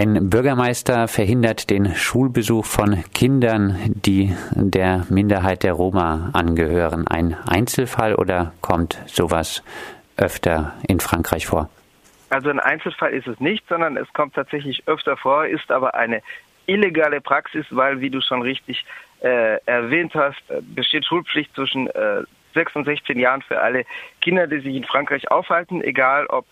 Ein Bürgermeister verhindert den Schulbesuch von Kindern, die der Minderheit der Roma angehören. Ein Einzelfall oder kommt sowas öfter in Frankreich vor? Also ein Einzelfall ist es nicht, sondern es kommt tatsächlich öfter vor, ist aber eine illegale Praxis, weil, wie du schon richtig äh, erwähnt hast, äh, besteht Schulpflicht zwischen äh, 6 und 16 Jahren für alle Kinder, die sich in Frankreich aufhalten, egal ob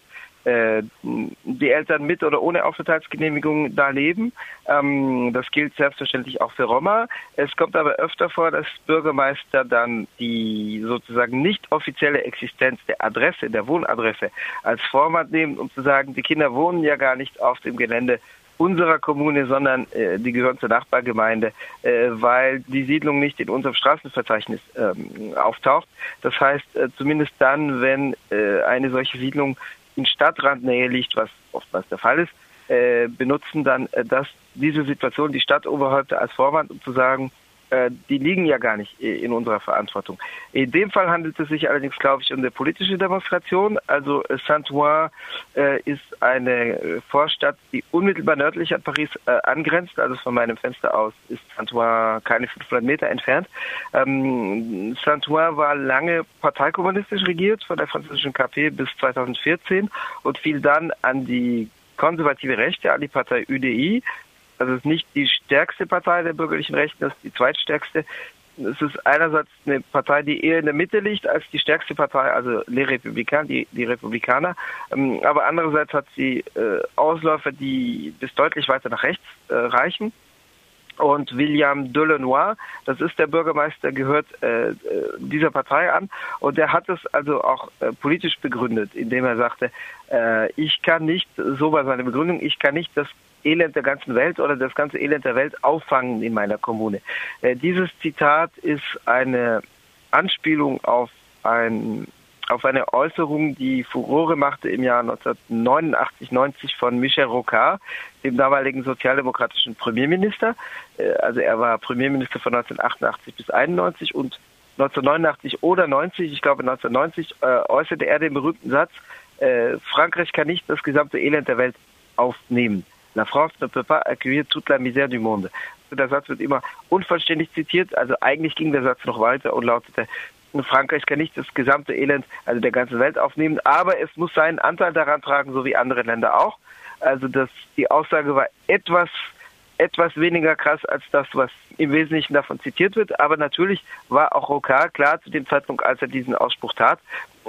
die Eltern mit oder ohne Aufenthaltsgenehmigung da leben. Ähm, das gilt selbstverständlich auch für Roma. Es kommt aber öfter vor, dass Bürgermeister dann die sozusagen nicht offizielle Existenz der Adresse, der Wohnadresse als Vorwand nehmen, um zu sagen, die Kinder wohnen ja gar nicht auf dem Gelände unserer Kommune, sondern äh, die gehören zur Nachbargemeinde, äh, weil die Siedlung nicht in unserem Straßenverzeichnis ähm, auftaucht. Das heißt, äh, zumindest dann, wenn äh, eine solche Siedlung in Stadtrandnähe liegt, was oftmals der Fall ist, äh, benutzen dann äh, das, diese Situation die Stadtoberhäupter als Vorwand, um zu sagen, die liegen ja gar nicht in unserer Verantwortung. In dem Fall handelt es sich allerdings, glaube ich, um eine politische Demonstration. Also äh, Saint-Ouen äh, ist eine Vorstadt, die unmittelbar nördlich an Paris äh, angrenzt. Also von meinem Fenster aus ist Saint-Ouen keine 500 Meter entfernt. Ähm, Saint-Ouen war lange parteikommunistisch regiert von der französischen KP bis 2014 und fiel dann an die konservative Rechte, an die Partei UDI also es ist nicht die stärkste Partei der bürgerlichen Rechten, das ist die zweitstärkste. Es ist einerseits eine Partei, die eher in der Mitte liegt als die stärkste Partei, also Les Républicains, die, die Republikaner. Ähm, aber andererseits hat sie äh, Ausläufer, die bis deutlich weiter nach rechts äh, reichen. Und William Delenoy, das ist der Bürgermeister, gehört äh, dieser Partei an. Und er hat es also auch äh, politisch begründet, indem er sagte, äh, ich kann nicht, so war seine Begründung, ich kann nicht das Elend der ganzen Welt oder das ganze Elend der Welt auffangen in meiner Kommune. Äh, dieses Zitat ist eine Anspielung auf ein auf eine Äußerung, die Furore machte im Jahr 1989, 90 von Michel Rocard, dem damaligen sozialdemokratischen Premierminister. Äh, also er war Premierminister von 1988 bis 91 und 1989 oder 90, ich glaube 1990, äh, äußerte er den berühmten Satz, äh, Frankreich kann nicht das gesamte Elend der Welt aufnehmen. La France ne peut pas accueillir toute la misère du monde. Der Satz wird immer unvollständig zitiert, also eigentlich ging der Satz noch weiter und lautete, Frankreich kann nicht das gesamte Elend, also der ganzen Welt aufnehmen, aber es muss seinen Anteil daran tragen, so wie andere Länder auch. Also das, die Aussage war etwas, etwas weniger krass als das, was im Wesentlichen davon zitiert wird. Aber natürlich war auch Rocard klar zu dem Zeitpunkt, als er diesen Ausspruch tat,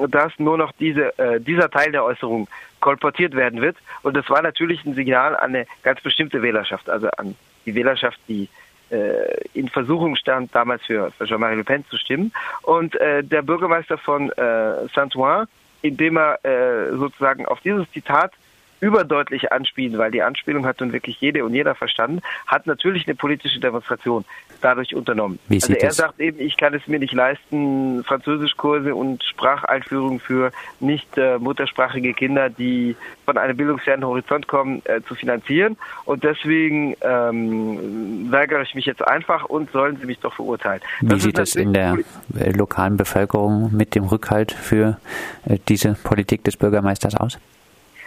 dass nur noch diese, äh, dieser Teil der Äußerung kolportiert werden wird. Und das war natürlich ein Signal an eine ganz bestimmte Wählerschaft, also an die Wählerschaft, die äh, in Versuchung stand, damals für, Jean-Marie Le Pen zu stimmen. Und äh, der Bürgermeister von äh, Saint-Ouen, indem er äh, sozusagen auf dieses Zitat überdeutlich anspielen, weil die Anspielung hat nun wirklich jede und jeder verstanden, hat natürlich eine politische Demonstration dadurch unternommen. Wie also er das? sagt eben, ich kann es mir nicht leisten, Französischkurse und Spracheinführung für nicht äh, muttersprachige Kinder, die von einem bildungsfernen Horizont kommen, äh, zu finanzieren. Und deswegen ähm, weigere ich mich jetzt einfach und sollen sie mich doch verurteilen. Wie das sieht es in der äh, lokalen Bevölkerung mit dem Rückhalt für äh, diese Politik des Bürgermeisters aus?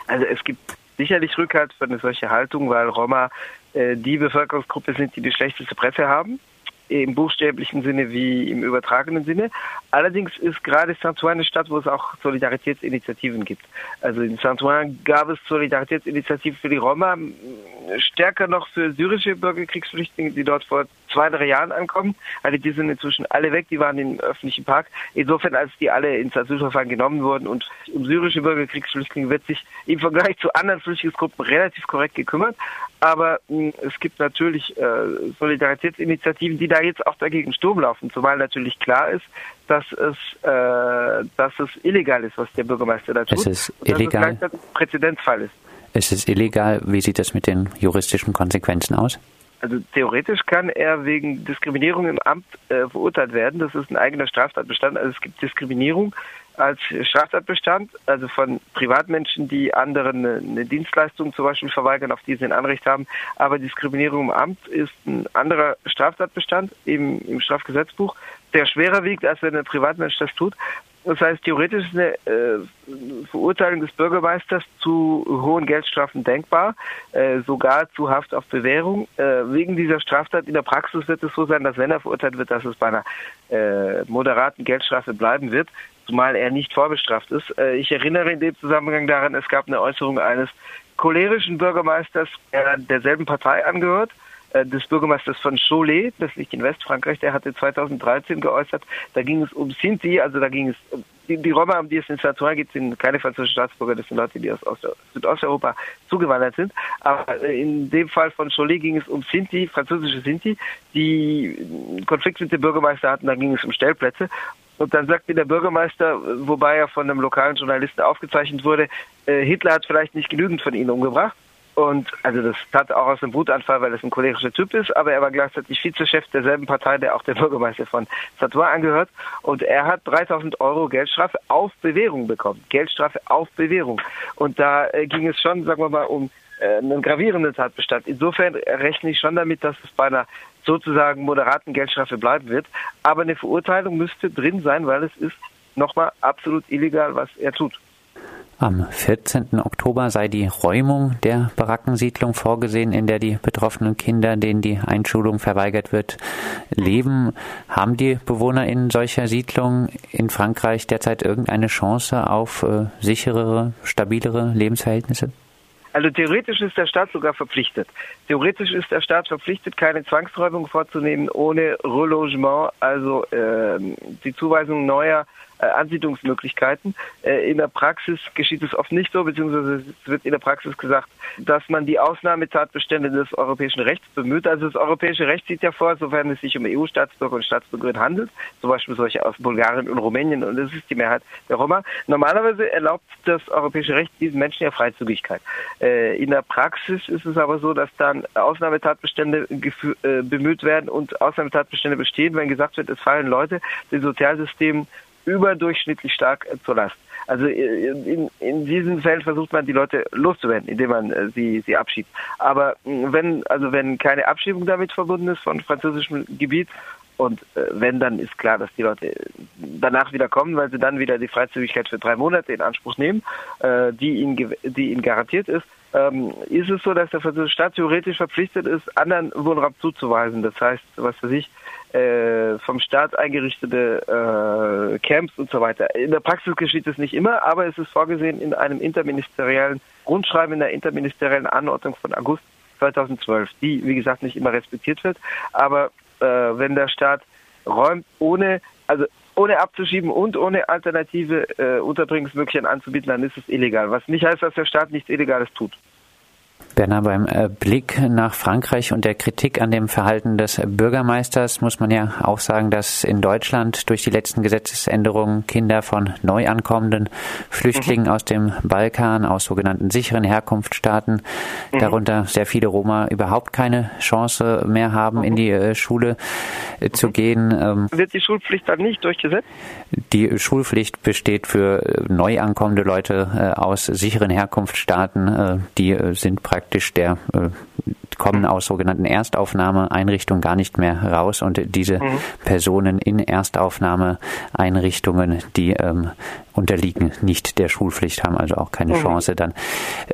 Also es gibt sicherlich Rückhalt für eine solche Haltung, weil Roma äh, die Bevölkerungsgruppe sind, die die schlechteste Presse haben im buchstäblichen Sinne wie im übertragenen Sinne. Allerdings ist gerade Saint-Ouen eine Stadt, wo es auch Solidaritätsinitiativen gibt. Also in Saint-Ouen gab es Solidaritätsinitiativen für die Roma, stärker noch für syrische Bürgerkriegsflüchtlinge, die dort vor zwei, drei Jahren ankommen. Also die sind inzwischen alle weg, die waren im öffentlichen Park. Insofern, als die alle ins Asylverfahren genommen wurden und um syrische Bürgerkriegsflüchtlinge wird sich im Vergleich zu anderen Flüchtlingsgruppen relativ korrekt gekümmert. Aber mh, es gibt natürlich äh, Solidaritätsinitiativen, die da jetzt auch dagegen Sturm laufen, zumal natürlich klar ist, dass es, äh, dass es illegal ist, was der Bürgermeister da tut. Es ist illegal. Dass es ein Präzedenzfall ist. Es ist illegal. Wie sieht das mit den juristischen Konsequenzen aus? Also theoretisch kann er wegen Diskriminierung im Amt äh, verurteilt werden. Das ist ein eigener Straftatbestand. Also es gibt Diskriminierung als Straftatbestand, also von Privatmenschen, die anderen eine Dienstleistung zum Beispiel verweigern, auf die sie ein Anrecht haben. Aber Diskriminierung im Amt ist ein anderer Straftatbestand im, im Strafgesetzbuch, der schwerer wiegt, als wenn ein Privatmensch das tut. Das heißt, theoretisch ist eine äh, Verurteilung des Bürgermeisters zu hohen Geldstrafen denkbar, äh, sogar zu Haft auf Bewährung. Äh, wegen dieser Straftat in der Praxis wird es so sein, dass wenn er verurteilt wird, dass es bei einer moderaten Geldstrafe bleiben wird, zumal er nicht vorbestraft ist. Äh, ich erinnere in dem Zusammenhang daran, es gab eine Äußerung eines cholerischen Bürgermeisters, der derselben Partei angehört, äh, des Bürgermeisters von Cholet, das liegt in Westfrankreich, der hatte 2013 geäußert, da ging es um Sinti, also da ging es, die, die Roma, um die es in Saint-Ouen geht, sind keine französischen Staatsbürger, das sind Leute, die aus Südosteuropa zugewandert sind, aber in dem Fall von Cholet ging es um Sinti, französische Sinti, die Konflikt mit dem Bürgermeister hatten, da ging es um Stellplätze und dann sagt mir der Bürgermeister, wobei er von einem lokalen Journalisten aufgezeichnet wurde, äh, Hitler hat vielleicht nicht genügend von ihnen umgebracht. Und also das tat auch aus einem Wutanfall, weil es ein cholerischer Typ ist, aber er war gleichzeitig Vizechef derselben Partei, der auch der Bürgermeister von Satois angehört. Und er hat 3000 Euro Geldstrafe auf Bewährung bekommen. Geldstrafe auf Bewährung. Und da äh, ging es schon, sagen wir mal, um äh, einen gravierenden Tatbestand. Insofern rechne ich schon damit, dass es bei einer sozusagen moderaten Geldstrafe bleiben wird. Aber eine Verurteilung müsste drin sein, weil es ist nochmal absolut illegal, was er tut. Am 14. Oktober sei die Räumung der Barackensiedlung vorgesehen, in der die betroffenen Kinder, denen die Einschulung verweigert wird, leben. Haben die Bewohner in solcher Siedlung in Frankreich derzeit irgendeine Chance auf äh, sicherere, stabilere Lebensverhältnisse? Also theoretisch ist der Staat sogar verpflichtet. Theoretisch ist der Staat verpflichtet, keine Zwangsräumung vorzunehmen ohne Relogement, also äh, die Zuweisung neuer äh, Ansiedlungsmöglichkeiten. Äh, in der Praxis geschieht es oft nicht so, beziehungsweise es wird in der Praxis gesagt, dass man die Ausnahmetatbestände des europäischen Rechts bemüht. Also das europäische Recht sieht ja vor, sofern es sich um EU-Staatsbürger und Staatsbürgerinnen handelt, zum Beispiel solche aus Bulgarien und Rumänien, und das ist die Mehrheit der Roma. Normalerweise erlaubt das europäische Recht diesen Menschen ja Freizügigkeit. Äh, in der Praxis ist es aber so, dass dann Ausnahmetatbestände bemüht werden und Ausnahmetatbestände bestehen, wenn gesagt wird, es fallen Leute den Sozialsystemen überdurchschnittlich stark äh, zur Last. Also äh, in, in diesen Fällen versucht man die Leute loszuwerden, indem man äh, sie sie abschiebt. Aber wenn also wenn keine Abschiebung damit verbunden ist von französischem Gebiet und wenn dann ist klar, dass die Leute danach wieder kommen, weil sie dann wieder die Freizügigkeit für drei Monate in Anspruch nehmen, die ihnen die ihnen garantiert ist. Ähm, ist es so, dass der französische Staat theoretisch verpflichtet ist, anderen Wohnraum zuzuweisen. Das heißt, was für sich äh, vom Staat eingerichtete äh, Camps und so weiter. In der Praxis geschieht es nicht immer, aber es ist vorgesehen in einem interministeriellen Grundschreiben, in der interministeriellen Anordnung von August 2012, die, wie gesagt, nicht immer respektiert wird. Aber äh, wenn der Staat räumt, ohne, also ohne abzuschieben und ohne alternative äh, Unterbringungsmöglichkeiten anzubieten, dann ist es illegal. Was nicht heißt, dass der Staat nichts Illegales tut. Berner, beim äh, Blick nach Frankreich und der Kritik an dem Verhalten des Bürgermeisters muss man ja auch sagen, dass in Deutschland durch die letzten Gesetzesänderungen Kinder von neu ankommenden Flüchtlingen mhm. aus dem Balkan, aus sogenannten sicheren Herkunftsstaaten, mhm. darunter sehr viele Roma, überhaupt keine Chance mehr haben, mhm. in die äh, Schule äh, zu mhm. gehen. Ähm, Wird die Schulpflicht dann nicht durchgesetzt? Die Schulpflicht besteht für neu ankommende Leute aus sicheren Herkunftsstaaten. Die sind praktisch praktisch der äh, kommen aus sogenannten Erstaufnahmeeinrichtungen gar nicht mehr raus und diese mhm. Personen in Erstaufnahmeeinrichtungen, die ähm, unterliegen nicht der Schulpflicht, haben also auch keine mhm. Chance dann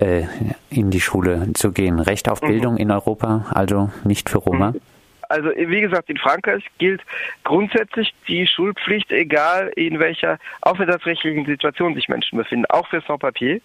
äh, in die Schule zu gehen. Recht auf mhm. Bildung in Europa, also nicht für Roma. Mhm. Also wie gesagt, in Frankreich gilt grundsätzlich die Schulpflicht, egal in welcher aufenthaltsrechtlichen Situation sich Menschen befinden, auch für Sans-Papier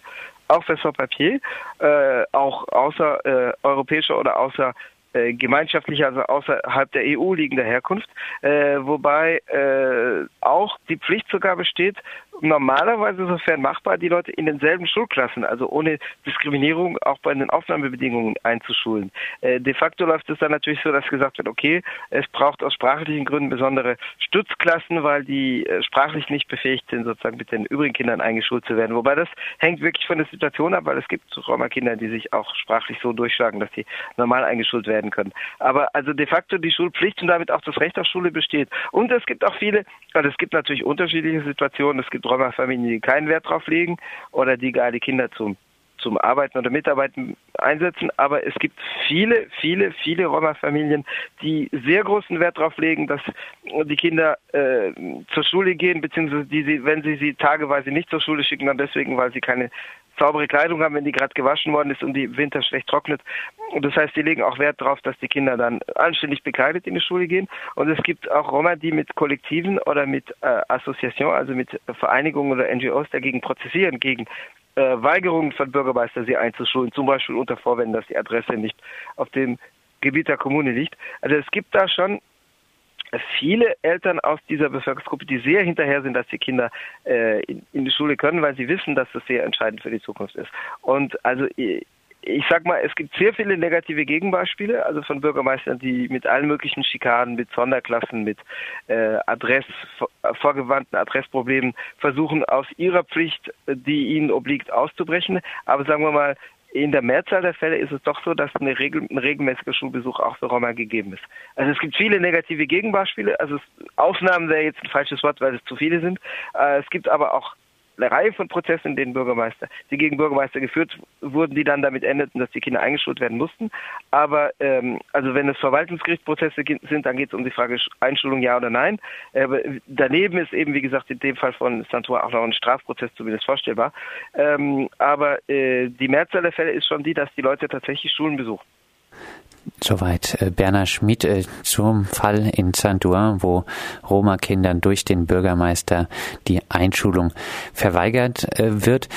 auch für Papier, äh, auch außer äh, europäischer oder außer äh, gemeinschaftlicher, also außerhalb der EU liegender Herkunft, äh, wobei äh, auch die Pflicht sogar besteht, normalerweise sofern machbar, die Leute in denselben Schulklassen, also ohne Diskriminierung auch bei den Aufnahmebedingungen einzuschulen. Äh, de facto läuft es dann natürlich so, dass gesagt wird, okay, es braucht aus sprachlichen Gründen besondere Stützklassen, weil die äh, sprachlich nicht befähigt sind, sozusagen mit den übrigen Kindern eingeschult zu werden. Wobei das hängt wirklich von der Situation ab, weil es gibt Roma-Kinder, die sich auch sprachlich so durchschlagen, dass sie normal eingeschult werden können. Aber also de facto die Schulpflicht und damit auch das Recht auf Schule besteht. Und es gibt auch viele, also es gibt natürlich unterschiedliche Situationen. Es gibt Roma-Familien, die keinen Wert drauf legen oder die gar die Kinder zum zum Arbeiten oder Mitarbeiten einsetzen. Aber es gibt viele, viele, viele Roma-Familien, die sehr großen Wert darauf legen, dass die Kinder äh, zur Schule gehen, beziehungsweise die sie, wenn sie sie tageweise nicht zur Schule schicken, dann deswegen, weil sie keine saubere Kleidung haben, wenn die gerade gewaschen worden ist und die Winter schlecht trocknet. Und das heißt, die legen auch Wert darauf, dass die Kinder dann anständig bekleidet in die Schule gehen. Und es gibt auch Roma, die mit Kollektiven oder mit äh, Association, also mit Vereinigungen oder NGOs dagegen prozessieren, gegen äh, Weigerungen von Bürgermeister, sie einzuschulen, zum Beispiel unter Vorwänden, dass die Adresse nicht auf dem Gebiet der Kommune liegt. Also es gibt da schon viele Eltern aus dieser Bevölkerungsgruppe, die sehr hinterher sind, dass die Kinder äh, in, in, die Schule können, weil sie wissen, dass das sehr entscheidend für die Zukunft ist. Und also ich sag mal, es gibt sehr viele negative Gegenbeispiele, also von Bürgermeistern, die mit allen möglichen Schikanen, mit Sonderklassen, mit äh, Adress, vorgewandten Adressproblemen versuchen, aus ihrer Pflicht, die ihnen obliegt, auszubrechen. Aber sagen wir mal, in der Mehrzahl der Fälle ist es doch so, dass Regel, ein regelmäßiger Schulbesuch auch für Roma gegeben ist. Also es gibt viele negative Gegenbeispiele. Also Ausnahmen wäre jetzt ein falsches Wort, weil es zu viele sind. Äh, es gibt aber auch eine Reihe von Prozessen, in denen Bürgermeister, die gegen Bürgermeister geführt wurden, die dann damit endeten, dass die Kinder eingeschult werden mussten. Aber ähm, also wenn es Verwaltungsgerichtsprozesse sind, dann geht es um die Frage Einschulung ja oder nein. Aber daneben ist eben, wie gesagt, in dem Fall von Santor auch noch ein Strafprozess zumindest vorstellbar. Ähm, aber äh, die Mehrzahl der Fälle ist schon die, dass die Leute tatsächlich Schulen besuchen. Soweit äh, Bernhard Schmidt äh, zum Fall in Sandur, wo Roma-Kindern durch den Bürgermeister die Einschulung verweigert äh, wird.